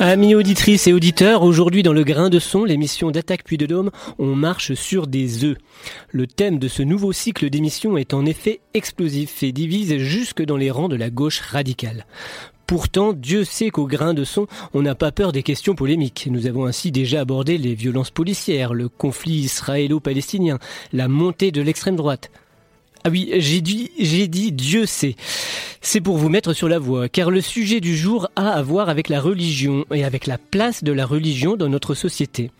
Amis auditrices et auditeurs, aujourd'hui dans le grain de son, l'émission d'Attaque Puy de Dôme, on marche sur des œufs. Le thème de ce nouveau cycle d'émissions est en effet explosif et divise jusque dans les rangs de la gauche radicale. Pourtant, Dieu sait qu'au grain de son, on n'a pas peur des questions polémiques. Nous avons ainsi déjà abordé les violences policières, le conflit israélo-palestinien, la montée de l'extrême droite. Ah oui, j'ai dit, j'ai dit Dieu sait. C'est pour vous mettre sur la voie, car le sujet du jour a à voir avec la religion et avec la place de la religion dans notre société.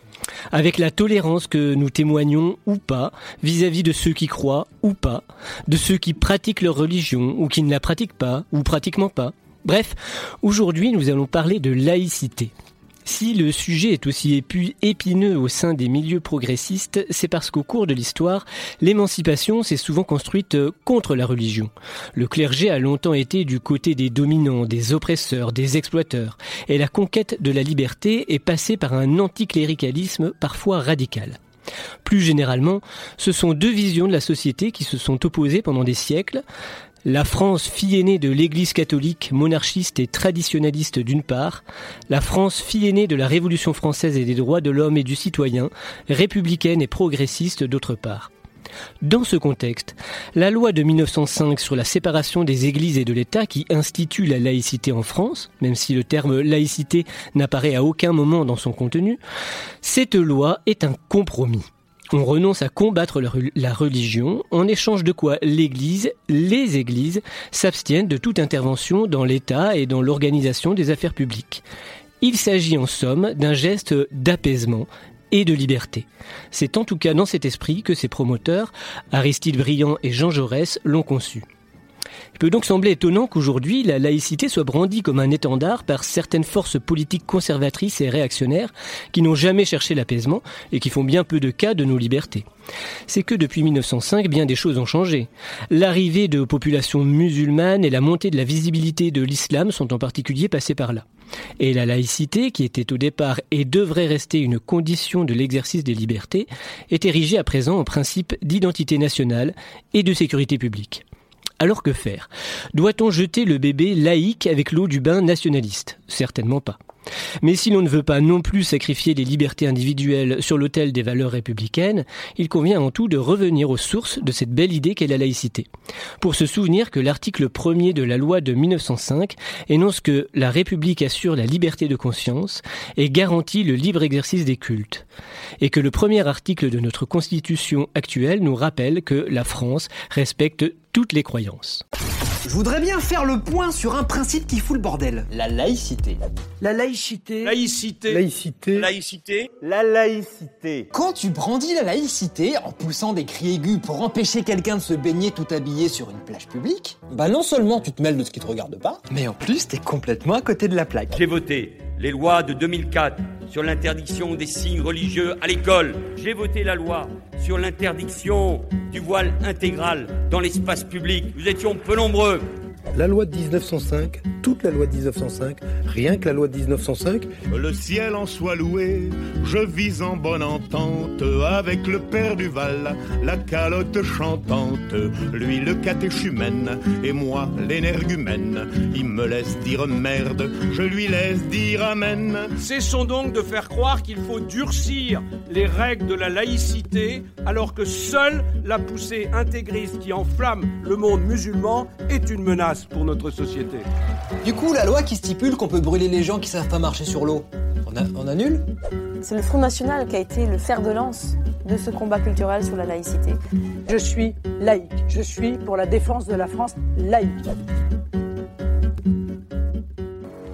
Avec la tolérance que nous témoignons ou pas vis-à-vis de ceux qui croient ou pas, de ceux qui pratiquent leur religion ou qui ne la pratiquent pas ou pratiquement pas. Bref, aujourd'hui nous allons parler de laïcité. Si le sujet est aussi épineux au sein des milieux progressistes, c'est parce qu'au cours de l'histoire, l'émancipation s'est souvent construite euh, contre la religion. Le clergé a longtemps été du côté des dominants, des oppresseurs, des exploiteurs, et la conquête de la liberté est passée par un anticléricalisme parfois radical. Plus généralement, ce sont deux visions de la société qui se sont opposées pendant des siècles. La France, fille aînée de l'Église catholique, monarchiste et traditionnaliste d'une part, la France, fille aînée de la Révolution française et des droits de l'homme et du citoyen, républicaine et progressiste d'autre part. Dans ce contexte, la loi de 1905 sur la séparation des églises et de l'État qui institue la laïcité en France, même si le terme laïcité n'apparaît à aucun moment dans son contenu, cette loi est un compromis. On renonce à combattre la religion, en échange de quoi l'Église, les Églises, s'abstiennent de toute intervention dans l'État et dans l'organisation des affaires publiques. Il s'agit en somme d'un geste d'apaisement et de liberté. C'est en tout cas dans cet esprit que ses promoteurs, Aristide Briand et Jean Jaurès, l'ont conçu. Il peut donc sembler étonnant qu'aujourd'hui la laïcité soit brandie comme un étendard par certaines forces politiques conservatrices et réactionnaires qui n'ont jamais cherché l'apaisement et qui font bien peu de cas de nos libertés. C'est que depuis 1905, bien des choses ont changé. L'arrivée de populations musulmanes et la montée de la visibilité de l'islam sont en particulier passées par là. Et la laïcité, qui était au départ et devrait rester une condition de l'exercice des libertés, est érigée à présent en principe d'identité nationale et de sécurité publique. Alors que faire? Doit-on jeter le bébé laïque avec l'eau du bain nationaliste? Certainement pas. Mais si l'on ne veut pas non plus sacrifier les libertés individuelles sur l'autel des valeurs républicaines, il convient en tout de revenir aux sources de cette belle idée qu'est la laïcité. Pour se souvenir que l'article 1er de la loi de 1905 énonce que la République assure la liberté de conscience et garantit le libre exercice des cultes. Et que le premier article de notre constitution actuelle nous rappelle que la France respecte toutes les croyances. Je voudrais bien faire le point sur un principe qui fout le bordel. La laïcité. La laïcité. Laïcité. Laïcité. Laïcité. La laïcité. Quand tu brandis la laïcité en poussant des cris aigus pour empêcher quelqu'un de se baigner tout habillé sur une plage publique, bah non seulement tu te mêles de ce qui te regarde pas, mais en plus t'es complètement à côté de la plaque. J'ai voté les lois de 2004 sur l'interdiction des signes religieux à l'école. J'ai voté la loi sur l'interdiction du voile intégral dans l'espace public. Nous étions peu nombreux. La loi de 1905, toute la loi de 1905, rien que la loi de 1905. Le ciel en soit loué, je vis en bonne entente avec le père du Val, la calotte chantante, lui le catéchumène et moi l'énergumène. Il me laisse dire merde, je lui laisse dire amen. Cessons donc de faire croire qu'il faut durcir les règles de la laïcité alors que seule la poussée intégriste qui enflamme le monde musulman est une menace pour notre société. Du coup, la loi qui stipule qu'on peut brûler les gens qui savent pas marcher sur l'eau, on, on annule? C'est le Front National qui a été le fer de lance de ce combat culturel sur la laïcité. Je suis laïque. Je suis pour la défense de la France laïque.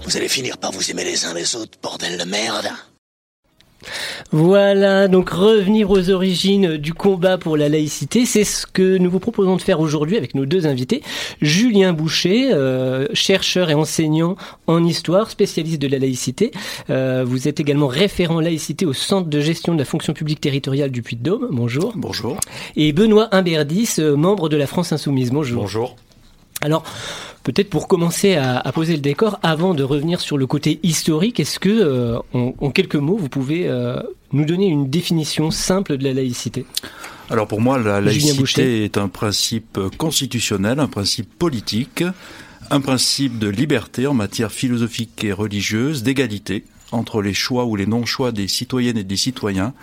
Vous allez finir par vous aimer les uns les autres, bordel de merde. Voilà, donc revenir aux origines du combat pour la laïcité, c'est ce que nous vous proposons de faire aujourd'hui avec nos deux invités. Julien Boucher, euh, chercheur et enseignant en histoire, spécialiste de la laïcité. Euh, vous êtes également référent laïcité au Centre de gestion de la fonction publique territoriale du Puy-de-Dôme. Bonjour. Bonjour. Et Benoît Imberdis, euh, membre de la France Insoumise. Bonjour. Bonjour. Alors, peut-être pour commencer à, poser le décor, avant de revenir sur le côté historique, est-ce que, euh, en, quelques mots, vous pouvez euh, nous donner une définition simple de la laïcité? Alors pour moi, la laïcité est un principe constitutionnel, un principe politique, un principe de liberté en matière philosophique et religieuse, d'égalité entre les choix ou les non-choix des citoyennes et des citoyens,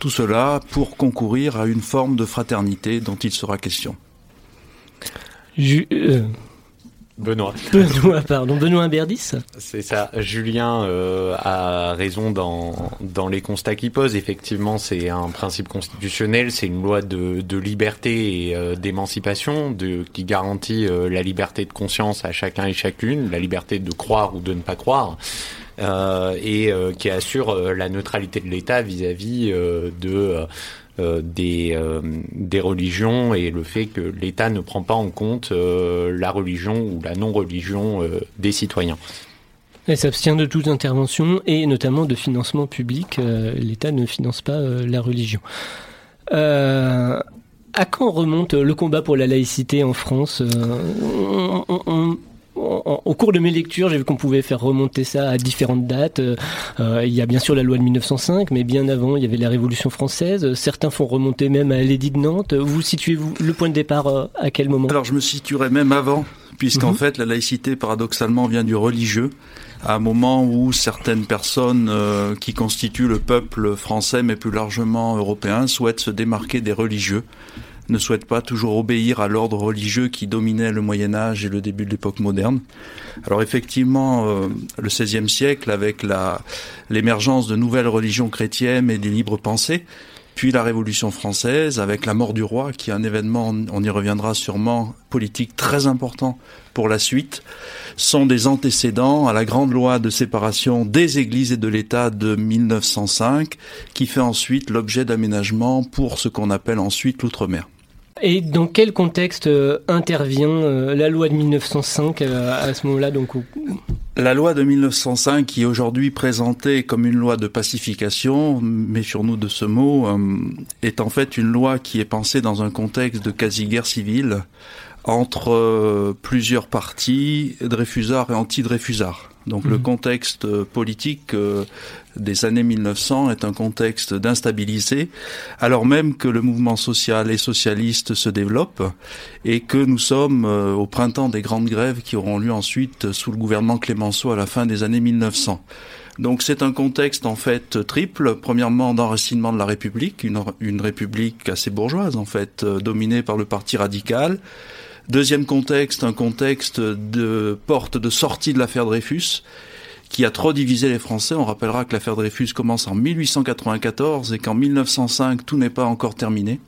tout cela pour concourir à une forme de fraternité dont il sera question. Euh, Benoît. Benoît, pardon. Benoît Berdis C'est ça. Julien euh, a raison dans, dans les constats qu'il pose. Effectivement, c'est un principe constitutionnel, c'est une loi de, de liberté et euh, d'émancipation de, qui garantit la liberté de conscience à chacun et chacune, la liberté de croire ou de ne pas croire. Euh, et euh, qui assure euh, la neutralité de l'État vis-à-vis de des, des religions et le fait que l'État ne prend pas en compte la religion ou la non-religion des citoyens. Elle s'abstient de toute intervention et notamment de financement public. L'État ne finance pas la religion. à quand remonte le combat pour la laïcité en France au cours de mes lectures, j'ai vu qu'on pouvait faire remonter ça à différentes dates. Euh, il y a bien sûr la loi de 1905, mais bien avant, il y avait la Révolution française. Certains font remonter même à l'édit de Nantes. Vous situez-vous le point de départ euh, à quel moment? Alors je me situerais même avant, puisqu'en mhm. fait la laïcité, paradoxalement, vient du religieux à un moment où certaines personnes euh, qui constituent le peuple français, mais plus largement européen, souhaitent se démarquer des religieux ne souhaite pas toujours obéir à l'ordre religieux qui dominait le Moyen Âge et le début de l'époque moderne. Alors effectivement, euh, le XVIe siècle, avec l'émergence de nouvelles religions chrétiennes et des libres pensées, puis la Révolution française, avec la mort du roi, qui est un événement, on y reviendra sûrement, politique très important pour la suite, sont des antécédents à la grande loi de séparation des églises et de l'État de 1905, qui fait ensuite l'objet d'aménagements pour ce qu'on appelle ensuite l'outre-mer. Et dans quel contexte euh, intervient euh, la loi de 1905 euh, à ce moment-là donc La loi de 1905, qui est aujourd'hui présentée comme une loi de pacification, méfions-nous de ce mot, est en fait une loi qui est pensée dans un contexte de quasi-guerre civile entre plusieurs partis, Dreyfusards et anti-Dreyfusards. Donc le mhm. contexte euh, politique euh, des années 1900 est un contexte d'instabilité, alors même que le mouvement social et socialiste se développe et que nous sommes euh, au printemps des grandes grèves qui auront lieu ensuite sous le gouvernement Clémenceau à la fin des années 1900. Donc c'est un contexte en fait triple. Premièrement, d'enracinement de la République, une, une République assez bourgeoise en fait, dominée par le Parti radical. Deuxième contexte, un contexte de porte de sortie de l'affaire Dreyfus qui a trop divisé les Français. On rappellera que l'affaire Dreyfus commence en 1894 et qu'en 1905, tout n'est pas encore terminé,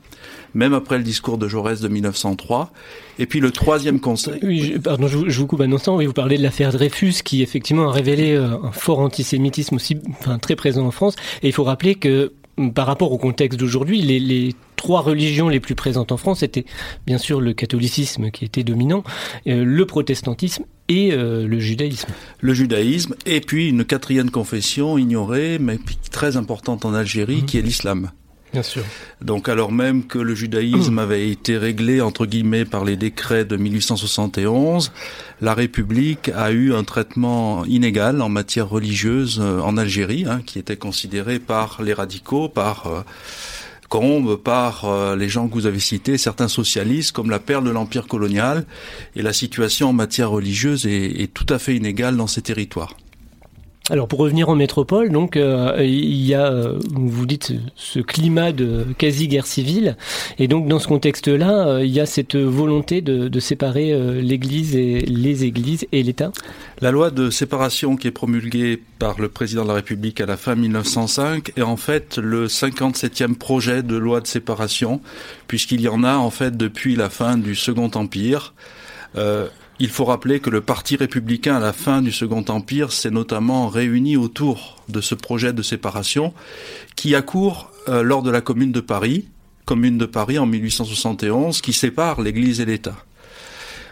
même après le discours de Jaurès de 1903. Et puis le troisième conseil. Oui, pardon, je, vous coupe un instant. Oui, vous parlez de l'affaire Dreyfus qui effectivement a révélé euh, un fort antisémitisme aussi, enfin, très présent en France. Et il faut rappeler que par rapport au contexte d'aujourd'hui, les, trois religions les plus présentes en France étaient bien sûr le catholicisme qui était dominant, euh, le protestantisme et euh, le judaïsme. Le judaïsme, et puis une quatrième confession ignorée, mais très importante en Algérie, mhm. qui est l'islam. Bien sûr. Donc alors même que le judaïsme avait été réglé entre guillemets par les décrets de 1871, la République a eu un traitement inégal en matière religieuse euh, en Algérie, hein, qui était considéré par les radicaux, par euh, Combe, par euh, les gens que vous avez cités, certains socialistes, comme la perle de l'empire colonial. Et la situation en matière religieuse est tout à fait inégale dans ces territoires. Alors pour revenir en métropole, donc euh, il y a, euh, vous dites, ce climat de quasi guerre civile, et donc dans ce contexte-là, euh, il y a cette volonté de, séparer l'Église et les Églises et l'État. La loi de séparation qui est promulguée par le président de la République à la fin 1905 est en fait le 57e projet de loi de séparation, puisqu'il y en a en fait depuis la fin du Second Empire. Il faut rappeler que le Parti républicain à la fin du Second Empire s'est notamment réuni autour de ce projet de séparation qui accourt euh, lors de la Commune de Paris, Commune de Paris en 1871, qui sépare l'Église et l'État.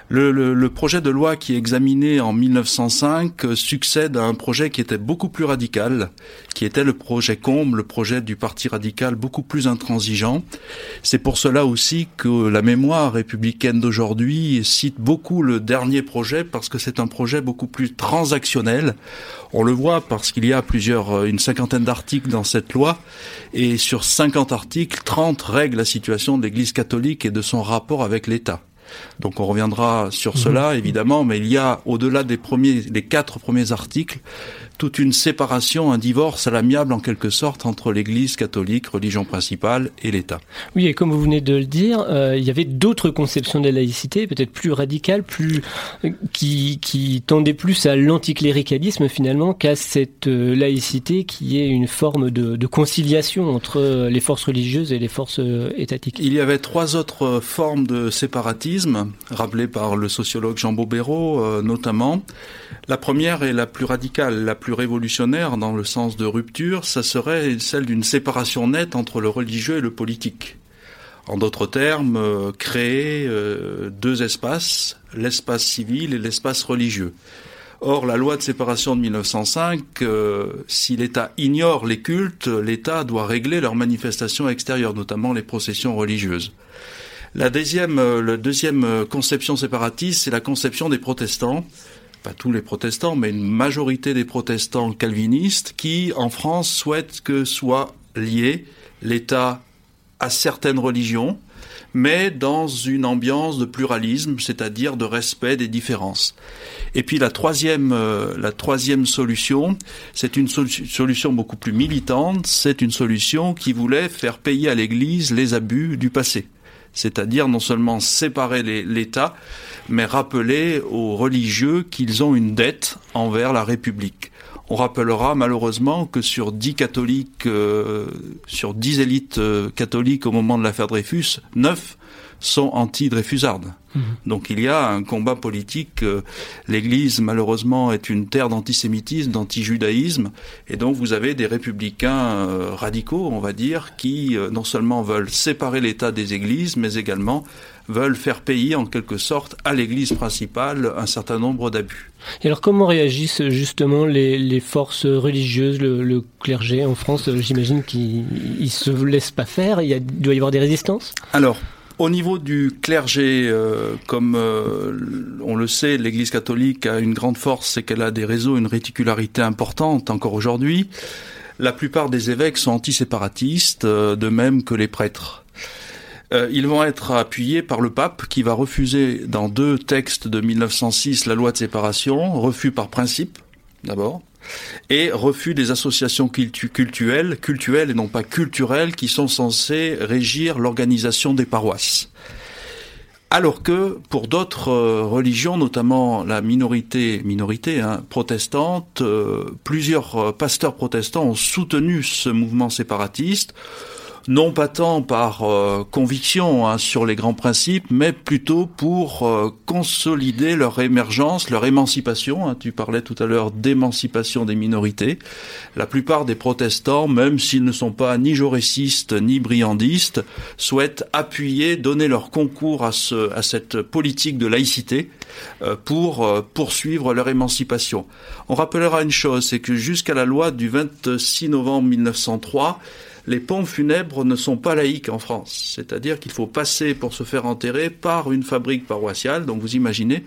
Le, projet de loi qui est examiné en 1905 succède à un projet qui était beaucoup plus radical, qui était le projet Combe, le projet du Parti radical beaucoup plus intransigeant. C'est pour cela aussi que la mémoire républicaine d'aujourd'hui cite beaucoup le dernier projet parce que c'est un projet beaucoup plus transactionnel. On le voit parce qu'il y a plusieurs, une cinquantaine d'articles dans cette loi et sur 50 articles, 30 règlent la situation de l'Église catholique et de son rapport avec l'État. Donc on reviendra sur cela évidemment, mais il y a au-delà des premiers, les quatre premiers articles, toute une séparation, un divorce à l'amiable en quelque sorte entre l'Église catholique, religion principale, et l'État. Oui, et comme vous venez de le dire, euh, il y avait d'autres conceptions de la laïcité, peut-être plus radicales, plus qui, qui tendaient plus à l'anticléricalisme finalement qu'à cette euh, laïcité qui est une forme de, de, conciliation entre les forces religieuses et les forces euh, étatiques. Il y avait trois autres formes de séparatisme, rappelées par le sociologue Jean Bobéro euh, notamment. La première est la plus radicale, la plus révolutionnaire dans le sens de rupture, ça serait celle d'une séparation nette entre le religieux et le politique. En d'autres termes, euh, créer euh, deux espaces, l'espace civil et l'espace religieux. Or, la loi de séparation de 1905, euh, si l'État ignore les cultes, l'État doit régler leurs manifestations extérieures, notamment les processions religieuses. La deuxième conception séparatiste, c'est la conception des protestants, pas tous les protestants, mais une majorité des protestants calvinistes qui, en France, souhaitent que soit lié l'État à certaines religions, mais dans une ambiance de pluralisme, c'est-à-dire de respect des différences. Et puis la troisième, euh, la troisième solution, c'est une solution beaucoup plus militante, c'est une solution qui voulait faire payer à l'Église les abus du passé c'est-à-dire non seulement séparer l'État, mais rappeler aux religieux qu'ils ont une dette envers la République. On rappellera malheureusement que sur dix catholiques, euh, sur dix élites euh, catholiques au moment de l'affaire Dreyfus, neuf sont anti-dreyfusardes. Mmh. Donc il y a un combat politique. Euh, L'Église, malheureusement, est une terre d'antisémitisme, d'antijudaïsme, et donc vous avez des républicains euh, radicaux, on va dire, qui euh, non seulement veulent séparer l'État des églises, mais également veulent faire payer en quelque sorte à l'Église principale un certain nombre d'abus. Et alors comment réagissent justement les, les forces religieuses, le, le, clergé en France? J'imagine qu'ils ne se laissent pas faire, il, y a, il doit y avoir des résistances? Alors, au niveau du clergé, euh, comme euh, on le sait, l'Église catholique a une grande force, c'est qu'elle a des réseaux, une réticularité importante encore aujourd'hui. La plupart des évêques sont antiséparatistes, euh, de même que les prêtres. Ils vont être appuyés par le pape qui va refuser dans deux textes de 1906 la loi de séparation, refus par principe d'abord, et refus des associations cultuelles, cultuelles et non pas culturelles, qui sont censées régir l'organisation des paroisses. Alors que pour d'autres euh, religions, notamment la minorité, hein, protestante, euh, plusieurs euh, pasteurs protestants ont soutenu ce mouvement séparatiste non pas tant par euh, conviction hein, sur les grands principes, mais plutôt pour euh, consolider leur émergence, leur émancipation. Hein. Tu parlais tout à l'heure d'émancipation des minorités. La plupart des protestants, même s'ils ne sont pas ni jaurécistes ni briandistes, souhaitent appuyer, donner leur concours à, ce, à cette politique de laïcité euh, pour poursuivre leur émancipation. On rappellera une chose, c'est que jusqu'à la loi du 26 novembre 1903, les pompes funèbres ne sont pas laïques en France. C'est-à-dire qu'il faut passer pour se faire enterrer par une fabrique paroissiale. Donc vous imaginez,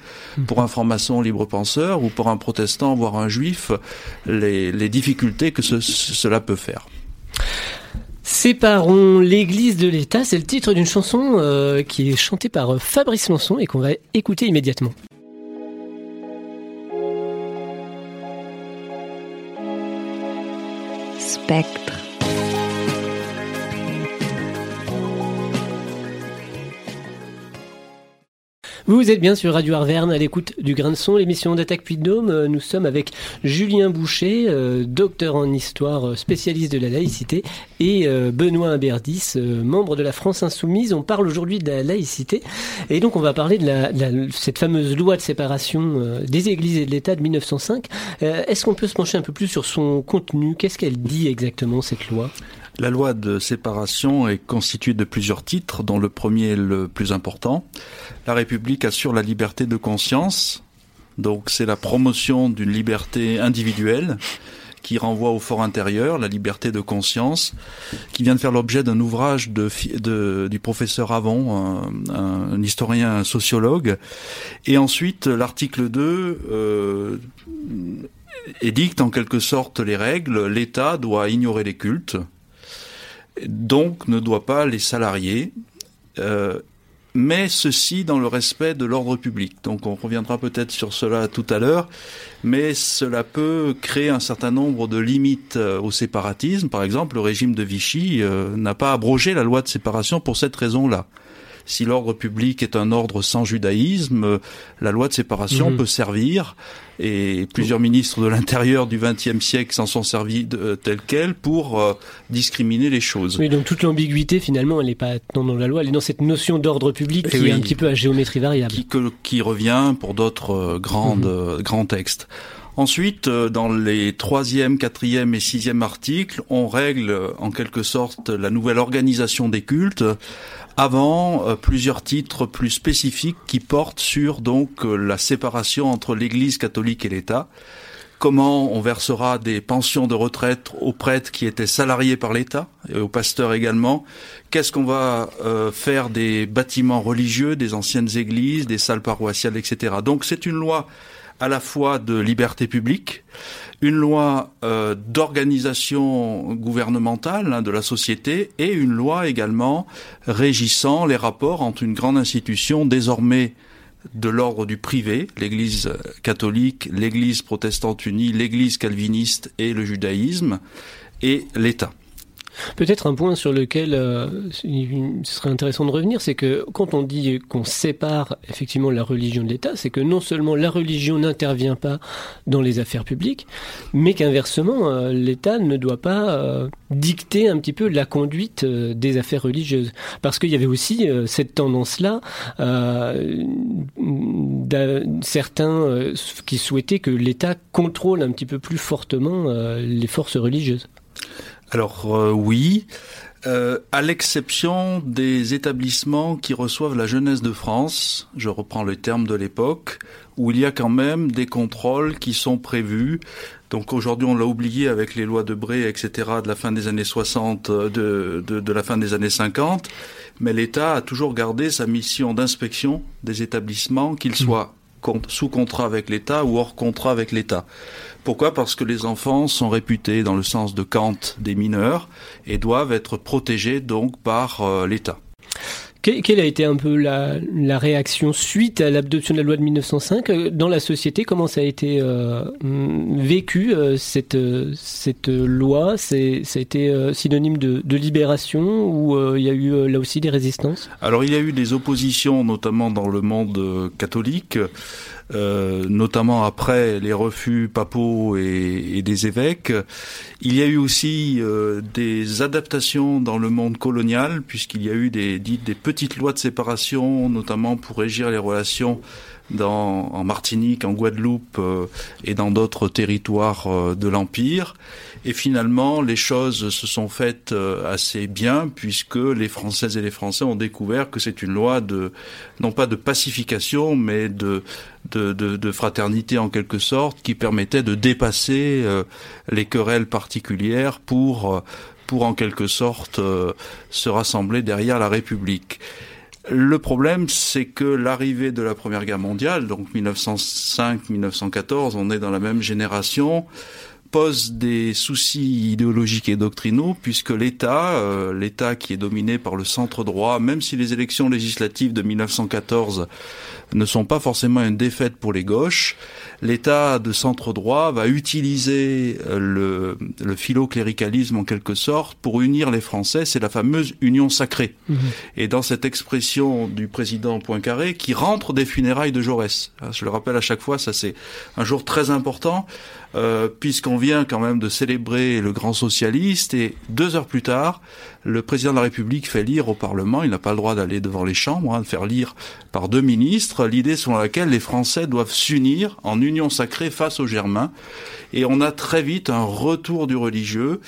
pour un franc-maçon libre-penseur ou pour un protestant, voire un juif, les, les difficultés que ce, cela peut faire. Séparons l'Église de l'État, c'est le titre d'une chanson euh, qui est chantée par Fabrice Lançon et qu'on va écouter immédiatement. Spectre. Vous êtes bien sur Radio Arverne à l'écoute du Grain de Son, l'émission d'Attaque Puy de Dôme. Nous sommes avec Julien Boucher, euh, docteur en histoire, euh, spécialiste de la laïcité, et euh, Benoît Imberdis, membre de la France Insoumise. On parle aujourd'hui de la laïcité, et donc on va parler de, la, la, cette fameuse loi de séparation des églises et de l'État de 1905. Est-ce qu'on peut se pencher un peu plus sur son contenu? Qu'est-ce qu'elle dit exactement, cette loi? La loi de séparation est constituée de plusieurs titres, dont le premier est le plus important. La République assure la liberté de conscience, donc c'est la promotion d'une liberté individuelle qui renvoie au fort intérieur, la liberté de conscience, qui vient de faire l'objet d'un ouvrage de, de, du professeur Avon, un, un, historien un sociologue. Et ensuite, l'article 2 euh, édicte en quelque sorte les règles. L'État doit ignorer les cultes, donc ne doit pas les salarier. Euh, mais ceci dans le respect de l'ordre public. Donc on reviendra peut-être sur cela tout à l'heure, mais cela peut créer un certain nombre de limites euh, au séparatisme. Par exemple, le régime de Vichy euh, n'a pas abrogé la loi de séparation pour cette raison-là si l'ordre public est un ordre sans judaïsme, la loi de séparation mmh. peut servir, et plusieurs ministres de l'Intérieur du XXe siècle s'en sont servis de, euh, tel quel pour euh, discriminer les choses. Oui, donc toute l'ambiguïté, finalement, elle n'est pas dans la loi, elle est dans cette notion d'ordre public et qui oui, est un petit peu à géométrie variable. Qui, que, qui revient pour d'autres euh, grandes, mmh. grands textes. Ensuite, dans les troisième, quatrième et sixième articles, on règle en quelque sorte la nouvelle organisation des cultes avant euh, plusieurs titres plus spécifiques qui portent sur donc euh, la séparation entre l'Église catholique et l'État. Comment on versera des pensions de retraite aux prêtres qui étaient salariés par l'État et aux pasteurs également? Qu'est-ce qu'on va euh, faire des bâtiments religieux, des anciennes églises, des salles paroissiales, etc. Donc c'est une loi à la fois de liberté publique, une loi euh, d'organisation gouvernementale hein, de la société et une loi également régissant les rapports entre une grande institution désormais de l'ordre du privé, l'Église catholique, l'Église protestante unie, l'Église calviniste et le judaïsme, et l'État. Peut-être un point sur lequel euh, ce serait intéressant de revenir, c'est que quand on dit qu'on sépare effectivement la religion de l'État, c'est que non seulement la religion n'intervient pas dans les affaires publiques, mais qu'inversement, euh, l'État ne doit pas euh, dicter un petit peu la conduite des affaires religieuses. Parce qu'il y avait aussi cette tendance-là, certains qui souhaitaient que l'État contrôle un petit peu plus fortement les forces religieuses. Alors euh, oui, euh, à l'exception des établissements qui reçoivent la jeunesse de France, je reprends le terme de l'époque, où il y a quand même des contrôles qui sont prévus. Donc aujourd'hui, on l'a oublié avec les lois de Bré, etc., de la fin des années 60, euh, de, de, de la fin des années 50. Mais l'État a toujours gardé sa mission d'inspection des établissements, qu'ils mmh. soient sous contrat avec l'État ou hors contrat avec l'État. Pourquoi? Parce que les enfants sont réputés, dans le sens de Kant, des mineurs et doivent être protégés donc par euh, l'État. Quelle a été un peu la, réaction suite à l'adoption de la loi de 1905 euh, dans la société? Comment ça a été euh, vécu euh, cette, cette loi? C'est, Ça a été synonyme de, de libération ou il y a eu là aussi des résistances? Alors il y a eu des oppositions, notamment dans le monde catholique. Euh, notamment après les refus papaux et, des évêques. Il y a eu aussi euh, des adaptations dans le monde colonial, puisqu'il y a eu des, des petites lois de séparation, notamment pour régir les relations dans, en Martinique, en Guadeloupe euh, et dans d'autres territoires euh, de l'Empire. Et finalement, les choses se sont faites euh, assez bien puisque les Françaises et les Français ont découvert que c'est une loi de, non pas de pacification, mais de, de, de, de fraternité en quelque sorte, qui permettait de dépasser euh, les querelles particulières pour, euh, pour en quelque sorte se rassembler derrière la République. Le problème, c'est que l'arrivée de la Première Guerre mondiale, donc 1905-1914, on est dans la même génération, pose des soucis idéologiques et doctrinaux puisque l'État, euh, l'État qui est dominé par le centre droit, même si les élections législatives de 1914 ne sont pas forcément une défaite pour les gauches, l'État de centre droit va utiliser euh, le, le philo-cléricalisme en quelque sorte pour unir les Français. C'est la fameuse union sacrée. Mmh. Et dans cette expression du président Poincaré qui rentre des funérailles de Jaurès, hein, je le rappelle à chaque fois, ça c'est un jour très important euh, puisqu'on vient quand même de célébrer le grand socialiste et deux heures plus tard, le président de la République fait lire au Parlement, il n'a pas le droit d'aller devant les chambres, hein, de faire lire par deux ministres l'idée selon laquelle les Français doivent s'unir en union sacrée face aux Germains. Et on a très vite un retour du religieux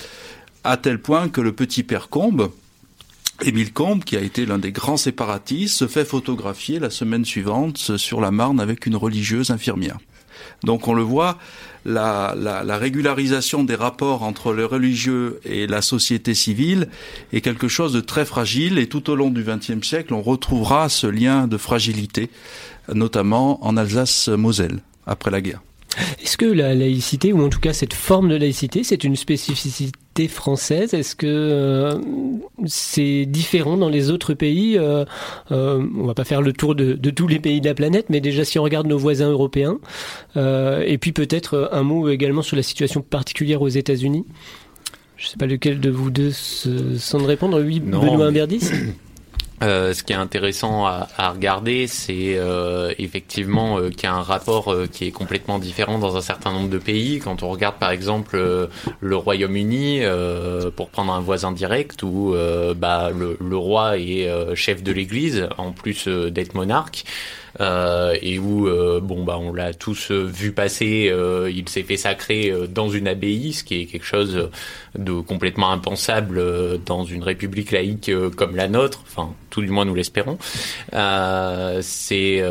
à tel point que le petit père Combe, Émile Combe, qui a été l'un des grands séparatistes, se fait photographier la semaine suivante sur la Marne avec une religieuse infirmière. Donc on le voit, la, la, la, régularisation des rapports entre les religieux et la société civile est quelque chose de très fragile et tout au long du XXe siècle, on retrouvera ce lien de fragilité, notamment en Alsace-Moselle, après la guerre. Est-ce que la laïcité, ou en tout cas cette forme de laïcité, c'est une spécificité française? Est-ce que euh, c'est différent dans les autres pays euh, euh, On va pas faire le tour de, de, tous les pays de la planète, mais déjà si on regarde nos voisins européens, euh, et puis peut-être un mot également sur la situation particulière aux États-Unis? Je sais pas lequel de vous deux se sent de répondre. Oui, Non, Benoît Imberdis? Euh, ce qui est intéressant à, regarder, c'est euh, effectivement euh, qu'il y a un rapport euh, qui est complètement différent dans un certain nombre de pays. Quand on regarde par exemple le Royaume-Uni, pour prendre un voisin direct, où bah, le, le roi est chef de l'Église, en plus d'être monarque. Euh, et où euh, bon bah on l'a tous euh, vu passer, il s'est fait sacrer dans une abbaye, ce qui est quelque chose de complètement impensable dans une république laïque comme la nôtre, enfin tout du moins nous l'espérons. C'est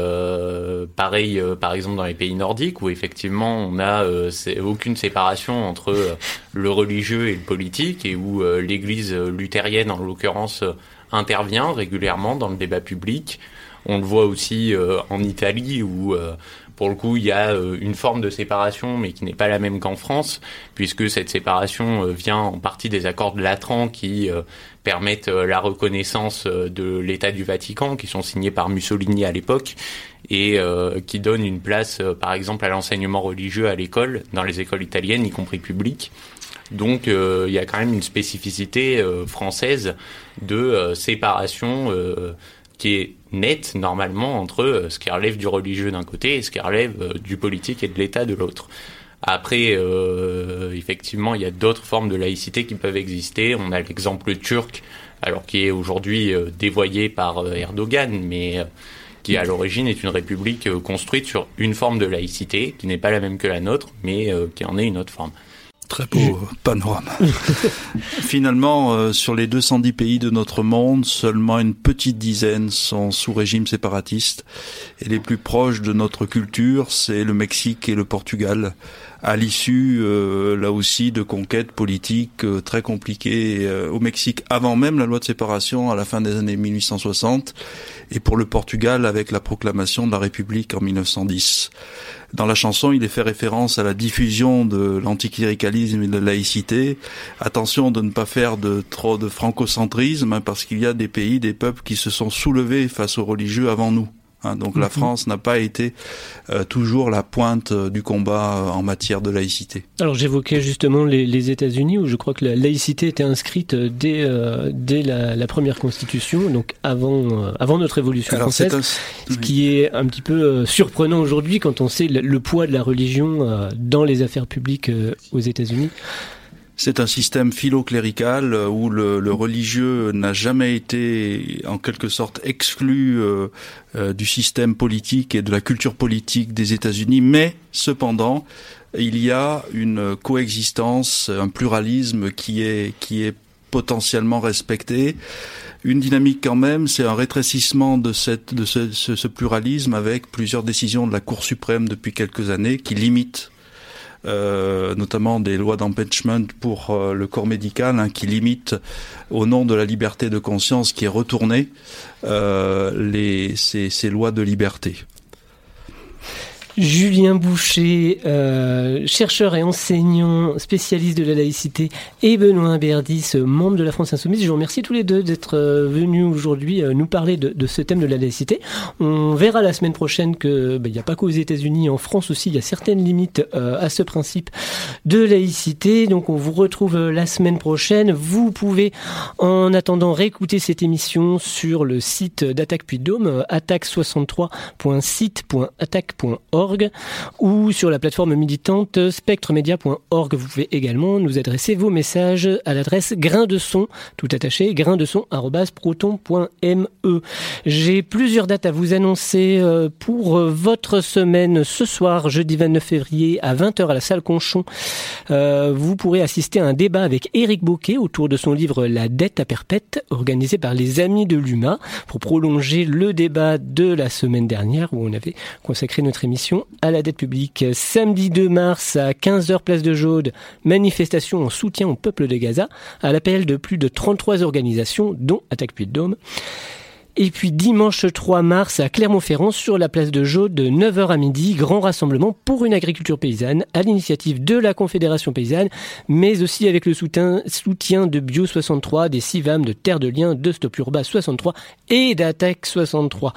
pareil par exemple dans les pays nordiques où effectivement on a aucune séparation entre le religieux et le politique et où l'Église luthérienne en l'occurrence intervient régulièrement dans le débat public. On le voit aussi euh, en Italie où euh, pour le coup il y a euh, une forme de séparation mais qui n'est pas la même qu'en France puisque cette séparation vient en partie des accords de Latran qui permettent la reconnaissance de l'État du Vatican qui sont signés par Mussolini à l'époque et qui donnent une place par exemple à l'enseignement religieux à l'école dans les écoles italiennes y compris publiques. Donc il y a quand même une spécificité française de séparation qui est nette normalement entre euh, ce qui relève du religieux d'un côté et ce qui relève euh, du politique et de l'État de l'autre. Après, euh, effectivement, il y a d'autres formes de laïcité qui peuvent exister. On a l'exemple turc, alors qui est aujourd'hui euh, dévoyé par Erdogan, mais qui à l'origine est une république construite sur une forme de laïcité, qui n'est pas la même que la nôtre, mais qui en est une autre forme. Très beau panorama. Finalement, euh, sur les 210 pays de notre monde, seulement une petite dizaine sont sous régime séparatiste. Et les plus proches de notre culture, c'est le Mexique et le Portugal, à l'issue, euh, là aussi, de conquêtes politiques euh, très compliquées euh, au Mexique, avant même la loi de séparation, à la fin des années 1860, et pour le Portugal, avec la proclamation de la République en 1910. Dans la chanson, il est fait référence à la diffusion de l'anticléricalisme et de la laïcité. Attention de ne pas faire de trop de francocentrisme, hein, parce qu'il y a des pays, des peuples qui se sont soulevés face aux religieux avant nous. Hein. donc la Mhm. France n'a pas été euh, toujours la pointe euh, du combat euh, en matière de laïcité. Alors j'évoquais justement les, les États-Unis où je crois que la laïcité était inscrite dès, dès la, la première constitution, donc avant, avant notre révolution Alors, française, un- ce qui est un petit peu surprenant aujourd'hui quand on sait le, le poids de la religion dans les affaires publiques aux États-Unis. C'est un système philo-clérical euh, où le, religieux n'a jamais été en quelque sorte exclu euh, euh, du système politique et de la culture politique des États-Unis, mais cependant il y a une coexistence, un pluralisme qui est qui est potentiellement respecté. Une dynamique quand même, c'est un rétrécissement de ce pluralisme avec plusieurs décisions de la Cour suprême depuis quelques années qui limitent euh, notamment des lois d'empêchement pour euh, le corps médical hein, qui limitent au nom de la liberté de conscience qui est retournée euh, ces lois de liberté. Julien Boucher, euh, chercheur et enseignant, spécialiste de la laïcité, et Benoît Imberdis, membre de la France Insoumise. Je vous remercie tous les deux d'être euh, venus aujourd'hui euh, nous parler de, ce thème de la laïcité. On verra la semaine prochaine que ben, il n'y a pas qu'aux États-Unis, en France aussi, il y a certaines limites euh, à ce principe de laïcité. Donc on vous retrouve la semaine prochaine. Vous pouvez, en attendant, réécouter cette émission sur le site d'Attaque Puy de Dôme, euh, attaque63.site.attaque.org ou sur la plateforme militante spectremedia.org. Vous pouvez également nous adresser vos messages à l'adresse grain de son, tout attaché, grain de son proton.me. J'ai plusieurs dates à vous annoncer euh, pour votre semaine. Ce soir, jeudi 29 février à 20h à la salle Conchon, euh, vous pourrez assister à un débat avec Éric Bocquet autour de son livre La dette à perpète, organisé par les Amis de l'UMA, pour prolonger le débat de la semaine dernière où on avait consacré notre émission à la dette publique. Samedi 2 mars à 15h place de Jaude, manifestation en soutien au peuple de Gaza, à l'appel de plus de 33 organisations, dont Attaque Puy de Dôme. Et puis dimanche 3 mars à Clermont-Ferrand sur la place de Jaude de 9h à midi, grand rassemblement pour une agriculture paysanne à l'initiative de la Confédération paysanne, mais aussi avec le soutien, de Bio 63, des CIVAM, de Terre de Liens, de Stop Urba 63 et d'Attaque 63.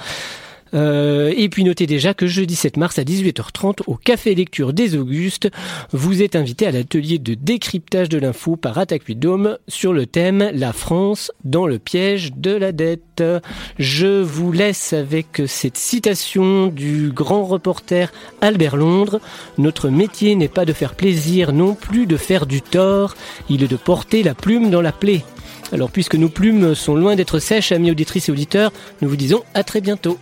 Euh, et puis notez déjà que jeudi 7 mars à 18h30 au Café Lecture des Augustes, vous êtes invité à l'atelier de décryptage de l'info par Attaque 8 Dôme sur le thème La France dans le piège de la dette. Je vous laisse avec cette citation du grand reporter Albert Londres. Notre métier n'est pas de faire plaisir non plus de faire du tort, il est de porter la plume dans la plaie. Alors puisque nos plumes sont loin d'être sèches, amis auditrices et auditeurs, nous vous disons à très bientôt.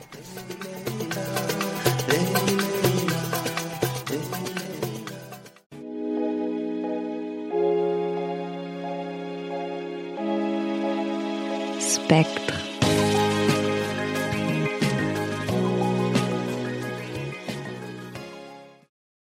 Spectre.